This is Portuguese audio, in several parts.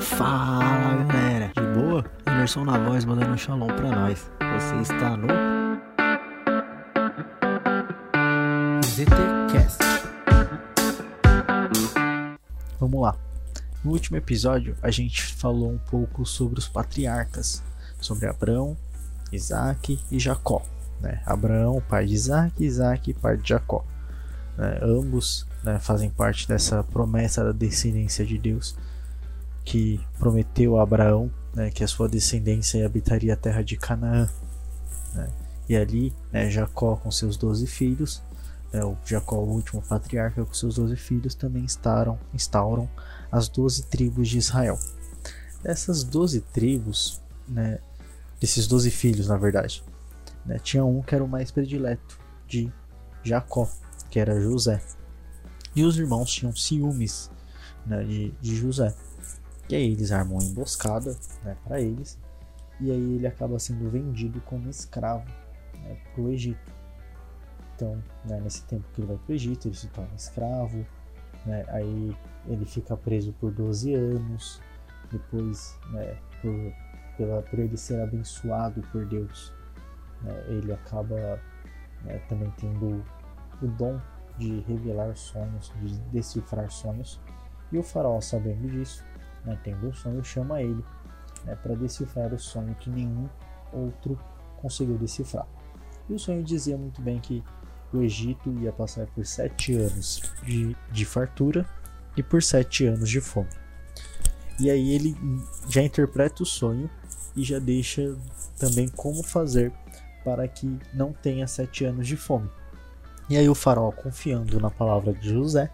Fala galera, de boa? Emerson na voz mandando um shalom pra nós. Você está no ZTCast. Vamos lá. No último episódio a gente falou um pouco sobre os patriarcas, sobre Abraão, Isaac e Jacó. Né? Abraão, pai de Isaac, Isaac, pai de Jacó. Né? Ambos né, fazem parte dessa promessa da descendência de Deus que prometeu a Abraão né, que a sua descendência habitaria a terra de Canaã. Né? E ali, né, Jacó com seus doze filhos, né, o Jacó, o último patriarca, com seus doze filhos, também instauram, instauram as doze tribos de Israel. Dessas doze tribos, né, desses doze filhos, na verdade, né, tinha um que era o mais predileto de Jacó, que era José. E os irmãos tinham ciúmes né, de, de José. E aí eles armam uma emboscada né, para eles. E aí ele acaba sendo vendido como escravo né, para o Egito. Então, né, nesse tempo que ele vai para o Egito, ele se torna escravo. Né, aí ele fica preso por 12 anos. Depois, né, por, pela, por ele ser abençoado por Deus, né, ele acaba né, também tendo o dom de revelar sonhos, de decifrar sonhos. E o faraó, sabendo disso, né, tendo um sonho, chama ele né, para decifrar o sonho que nenhum outro conseguiu decifrar. E o sonho dizia muito bem que o Egito ia passar por sete anos de, de fartura e por sete anos de fome. E aí ele já interpreta o sonho e já deixa também como fazer para que não tenha sete anos de fome. E aí o faraó, confiando na palavra de José,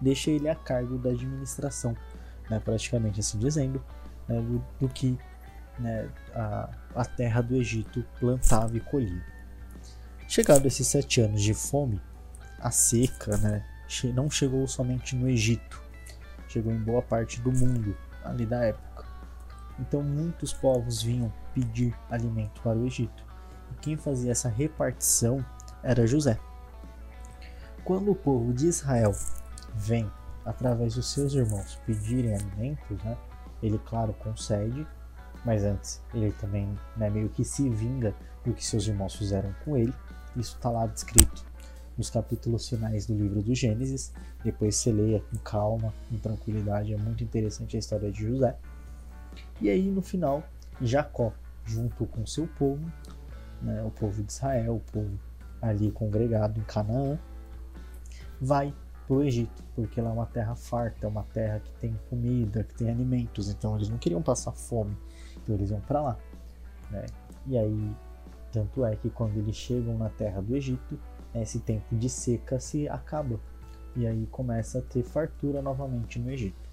deixa ele a cargo da administração né, praticamente assim dizendo, né, do, do, que né, a, a terra do Egito plantava e colhia. Chegado esses sete anos de fome, a seca né, não chegou somente no Egito, chegou em boa parte do mundo ali da época. Então muitos povos vinham pedir alimento para o Egito. E quem fazia essa repartição era José. Quando o povo de Israel vem através dos seus irmãos pedirem alimentos, né, ele, claro, concede, mas antes ele também né, meio que se vinga do que seus irmãos fizeram com ele. Isso está lá descrito nos capítulos finais do livro do Gênesis. Depois você leia com calma, com tranquilidade. É muito interessante a história de José. E aí no final, Jacó, junto com seu povo, né, o povo de Israel, o povo ali congregado em Canaã, vai o Egito, porque lá é uma terra farta, é uma terra que tem comida, que tem alimentos, então eles não queriam passar fome, então eles iam para lá. Né? E aí, tanto é que quando eles chegam na terra do Egito, esse tempo de seca se acaba, e aí começa a ter fartura novamente no Egito.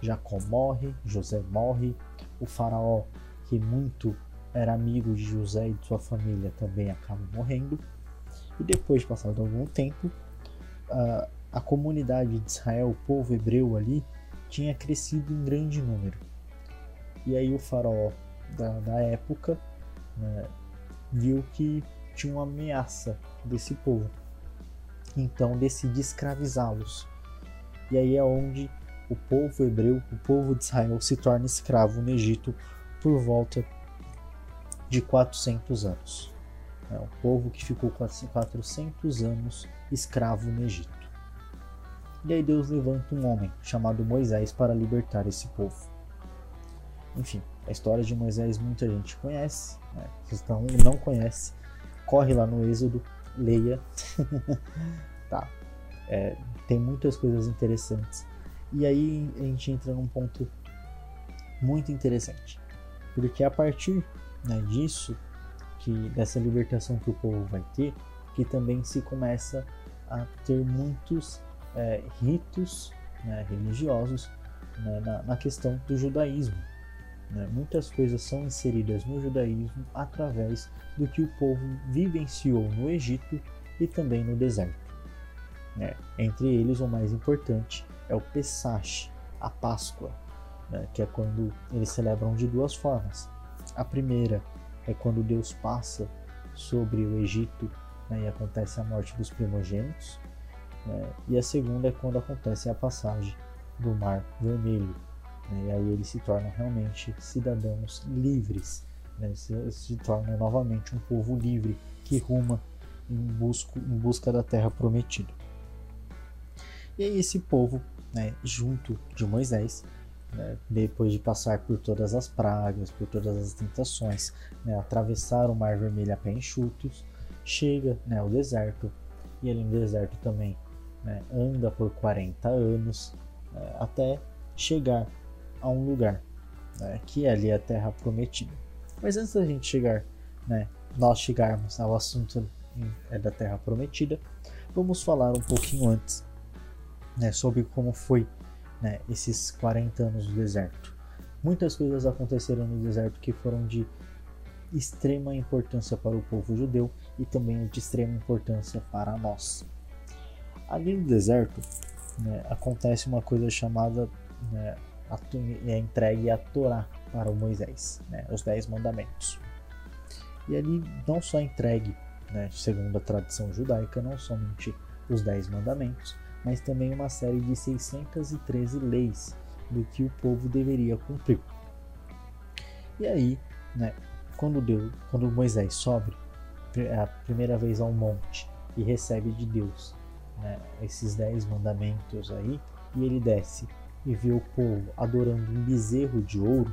Jacó morre, José morre, o faraó, que muito era amigo de José e de sua família, também acaba morrendo. E depois de passado algum tempo, uh, a comunidade de Israel, o povo hebreu ali, tinha crescido em grande número. E aí o faraó da, da época né, viu que tinha uma ameaça desse povo. Então decide escravizá-los. E aí é onde o povo hebreu, o povo de Israel, se torna escravo no Egito por volta de 400 anos. É um povo que ficou 400 anos escravo no Egito. E aí Deus levanta um homem chamado Moisés para libertar esse povo. Enfim, a história de Moisés muita gente conhece, né? se não, conhece, corre lá no Êxodo, leia. tá. É, tem muitas coisas interessantes. E aí a gente entra num ponto muito interessante. Porque a partir né, disso, que dessa libertação que o povo vai ter, que também se começa a ter muitos é, ritos né, religiosos né, na, na, questão do judaísmo. Né? Muitas coisas são inseridas no judaísmo através do que o povo vivenciou no Egito e também no deserto. Né? Entre eles, o mais importante é o Pesach, a Páscoa, né? que é quando eles celebram de duas formas. A primeira é quando Deus passa sobre o Egito né, e acontece a morte dos primogênitos, né? E a segunda é quando acontece a passagem do Mar Vermelho. Né? E aí eles se tornam realmente cidadãos livres, né? se, se novamente um povo livre que ruma em, busco, em busca da terra prometida. E aí esse povo, né, junto de Moisés, né, depois de passar por todas as pragas, por todas as tentações, né, atravessar o Mar Vermelho a pé enxutos, chega né, ao deserto, e ali no deserto também né, anda por 40 anos, né, até chegar a um lugar, né, que é ali a Terra Prometida. Mas antes da gente chegar, né, nós chegarmos ao assunto é da Terra Prometida, vamos falar um pouquinho antes né, sobre como foi né, esses 40 anos do deserto. Muitas coisas aconteceram no deserto que foram de extrema importância para o povo judeu e também de extrema importância para nós. Ali no deserto né, acontece uma coisa chamada né, a, é entregue a Torá para o Moisés, né, os Dez Mandamentos. E ali não só entregue, né, segundo a tradição judaica, não somente os Dez Mandamentos, mas também uma série de 613 leis do que o povo deveria cumprir. E aí, né, quando Deus, quando Moisés sobe a primeira vez ao monte e recebe de Deus né, esses dez mandamentos aí, e ele desce e vê o povo adorando um bezerro de ouro,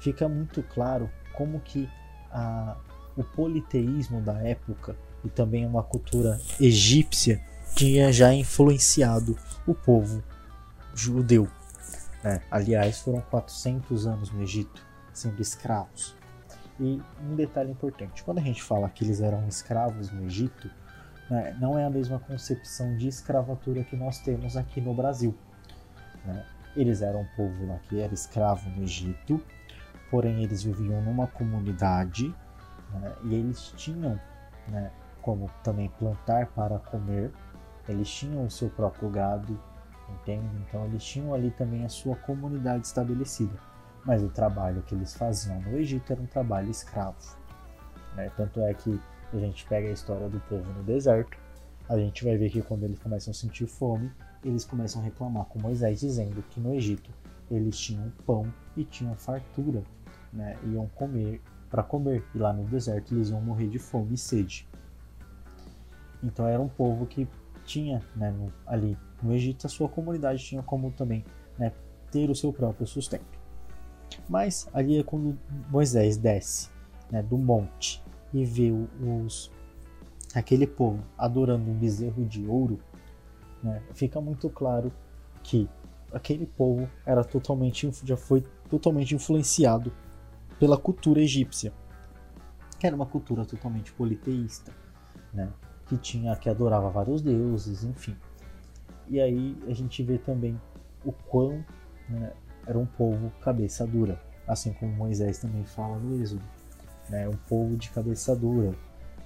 fica muito claro como que a, o politeísmo da época e também uma cultura egípcia tinha já influenciado o povo judeu. Né? Aliás, foram 400 anos no Egito sendo escravos. E um detalhe importante: quando a gente fala que eles eram escravos no Egito, né, não é a mesma concepção de escravatura que nós temos aqui no Brasil. Né? Eles eram um povo lá que era escravo no Egito, porém eles viviam numa comunidade né, e eles tinham né, como também plantar para comer, eles tinham o seu próprio gado, entende? Então eles tinham ali também a sua comunidade estabelecida. Mas o trabalho que eles faziam no Egito era um trabalho escravo. Né? Tanto é que a gente pega a história do povo no deserto, a gente vai ver que quando eles começam a sentir fome, eles começam a reclamar com Moisés, dizendo que no Egito eles tinham pão e tinham fartura, né? iam comer para comer, e lá no deserto eles iam morrer de fome e sede. Então era um povo que tinha né, no, ali no Egito, a sua comunidade tinha como também né, ter o seu próprio sustento. Mas ali é quando Moisés desce né, do monte e vê os, aquele povo adorando um bezerro de ouro, né, fica muito claro que aquele povo era totalmente já foi totalmente influenciado pela cultura egípcia, que era uma cultura totalmente politeísta, né, que tinha que adorava vários deuses, enfim. E aí a gente vê também o quão né, era um povo cabeça dura, assim como Moisés também fala no Êxodo. Né? Um povo de cabeça dura,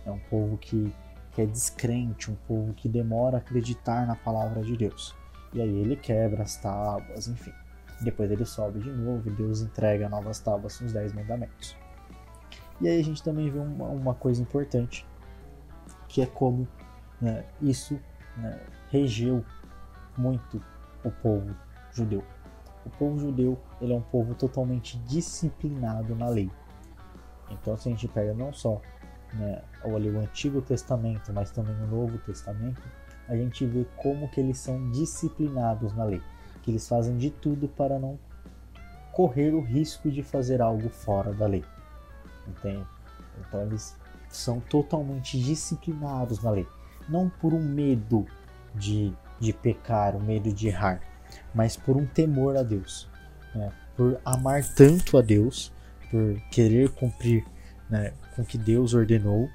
é um povo que, que é descrente, um povo que demora a acreditar na palavra de Deus. E aí ele quebra as tábuas, enfim. Depois ele sobe de novo e Deus entrega novas tábuas com os dez mandamentos. E aí a gente também vê uma, uma coisa importante, que é como né, isso né, regeu muito o povo judeu. O povo judeu ele é um povo totalmente disciplinado na lei. Então, se a gente pega não só né, o, o Antigo Testamento, mas também o Novo Testamento, a gente vê como que eles são disciplinados na lei, que eles fazem de tudo para não correr o risco de fazer algo fora da lei. Entende? Então eles são totalmente disciplinados na lei, não por um medo de, de pecar, um medo de errar, mas por um temor a Deus, né? por amar tanto a Deus, por querer cumprir né, com o que Deus ordenou,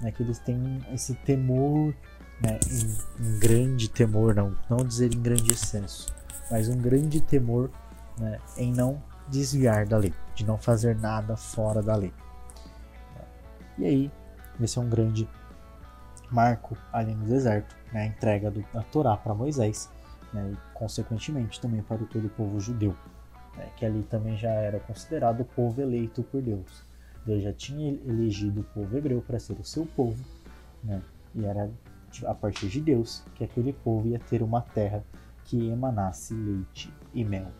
né, que eles têm esse temor, né, um, um, grande temor, não, não dizer em grande excesso, mas um grande temor né, em não desviar da lei, de não fazer nada fora da lei. E aí, esse é um grande marco ali no deserto, né, a entrega do, da Torá para Moisés, né, e consequentemente também para todo o povo judeu, né, que ali também já era considerado o povo eleito por Deus. Deus já tinha elegido o povo hebreu para ser o seu povo, né, e era a partir de Deus que aquele povo ia ter uma terra que emanasse leite e mel.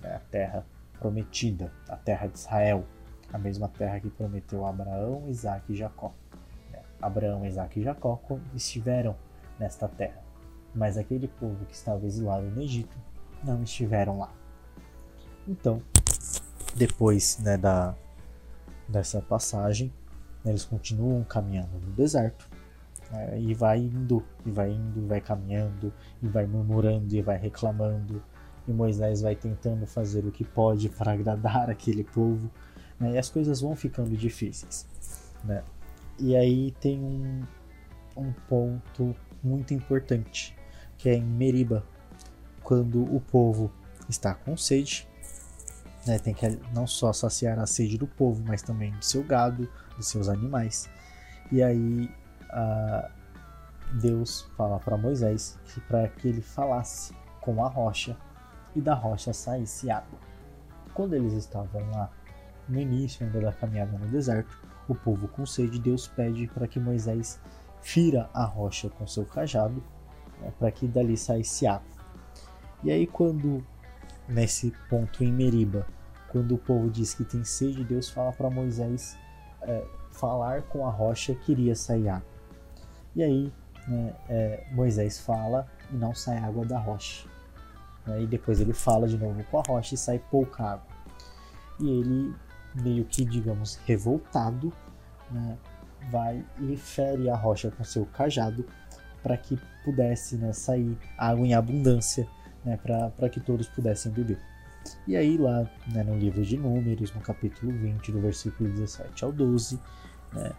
né, a terra prometida, a terra de Israel, a mesma terra que prometeu a Abraão, Isaac e Jacó. Né? Abraão, Isaac e Jacó estiveram nesta terra, mas aquele povo que estava exilado no Egito não estiveram lá. Então, depois né, da, dessa passagem, né, eles continuam caminhando no deserto né, e vai indo, e vai indo, vai caminhando, e vai murmurando, e vai reclamando, e Moisés vai tentando fazer o que pode para agradar aquele povo, né, e as coisas vão ficando difíceis. Né? E aí tem um, um ponto muito importante, que é em Meriba, quando o povo está com sede, né, tem que não só saciar a sede do povo, mas também do seu gado, dos seus animais. E aí Deus fala para Moisés que para que ele falasse com a rocha e da rocha saísse água. Quando eles estavam lá no início ainda da caminhada no deserto, o povo com sede, Deus pede para que Moisés fira a rocha com seu cajado, né, para que dali saísse água. E aí quando nesse ponto em Meriba, quando o povo diz que tem sede, Deus fala para Moisés é, falar com a rocha que iria sair água. E aí né, é, Moisés fala e não sai água da rocha. Né, e depois ele fala de novo com a rocha e sai pouca água. E ele, meio que, digamos, revoltado, né, vai e fere a rocha com seu cajado para que pudesse né, sair água em abundância né, para que todos pudessem beber. E aí, lá né, no livro de Números, no capítulo 20, do versículo 17 ao 12, né,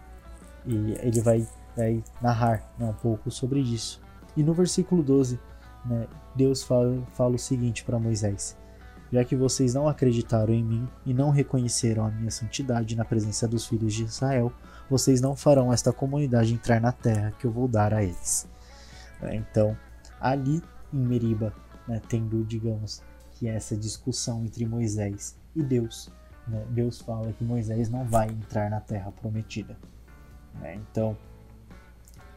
e ele vai, vai narrar né, um pouco sobre isso. E no versículo 12, né, Deus fala, fala o seguinte para Moisés: Já que vocês não acreditaram em mim e não reconheceram a minha santidade na presença dos filhos de Israel, vocês não farão esta comunidade entrar na terra que eu vou dar a eles. Então, ali em Meriba, né, tendo, digamos, que essa discussão entre Moisés e Deus. Né? Deus fala que Moisés não vai entrar na terra prometida. Né? Então,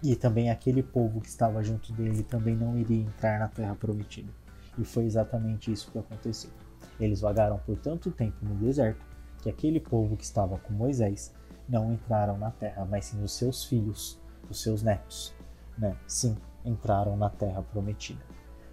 e também aquele povo que estava junto dele também não iria entrar na terra prometida. E foi exatamente isso que aconteceu. Eles vagaram por tanto tempo no deserto que aquele povo que estava com Moisés não entraram na terra, mas sim os seus filhos, os seus netos, né? Sim, entraram na terra prometida.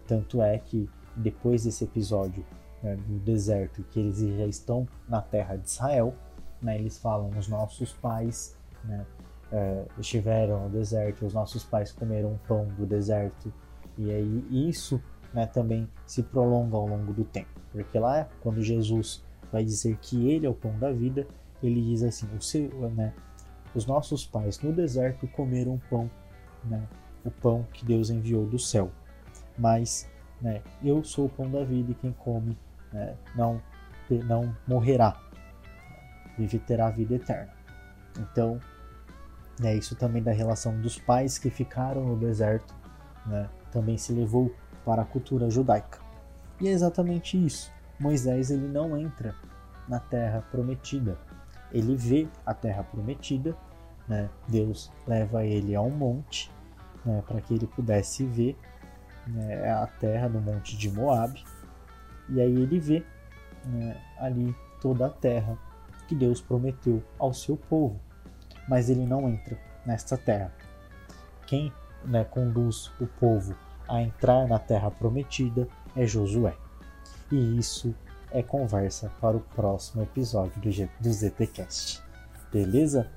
Tanto é que depois desse episódio né, do deserto, que eles já estão na terra de Israel, né, eles falam: os nossos pais né, é, estiveram no deserto, os nossos pais comeram pão do deserto, e aí isso né, também se prolonga ao longo do tempo, porque lá quando Jesus vai dizer que Ele é o pão da vida, ele diz assim: o seu, né, os nossos pais no deserto comeram pão, né, o pão que Deus enviou do céu, mas né? Eu sou o pão da vida e quem come né, não, não morrerá, vive terá vida eterna. Então, é isso também da relação dos pais que ficaram no deserto, né, também se levou para a cultura judaica. E é exatamente isso. Moisés ele não entra na terra prometida. Ele vê a terra prometida, né? Deus leva ele a um monte né, para que ele pudesse ver né, a terra no monte de Moab. E aí ele vê né, ali toda a terra que Deus prometeu ao seu povo, mas ele não entra nesta terra. Quem né, conduz o povo a entrar na terra prometida é Josué. E isso é conversa para o próximo episódio do, do ZTCast. Beleza?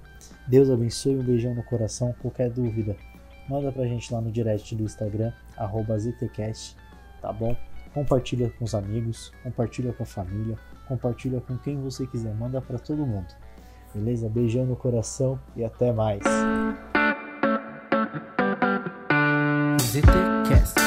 Deus abençoe, um beijão no coração. Qualquer dúvida, manda pra gente lá no direct do Instagram, ZTCast, tá bom? Compartilha com os amigos, compartilha com a família, compartilha com quem você quiser, manda para todo mundo. Beleza? Beijão no coração e até mais. ZTCast.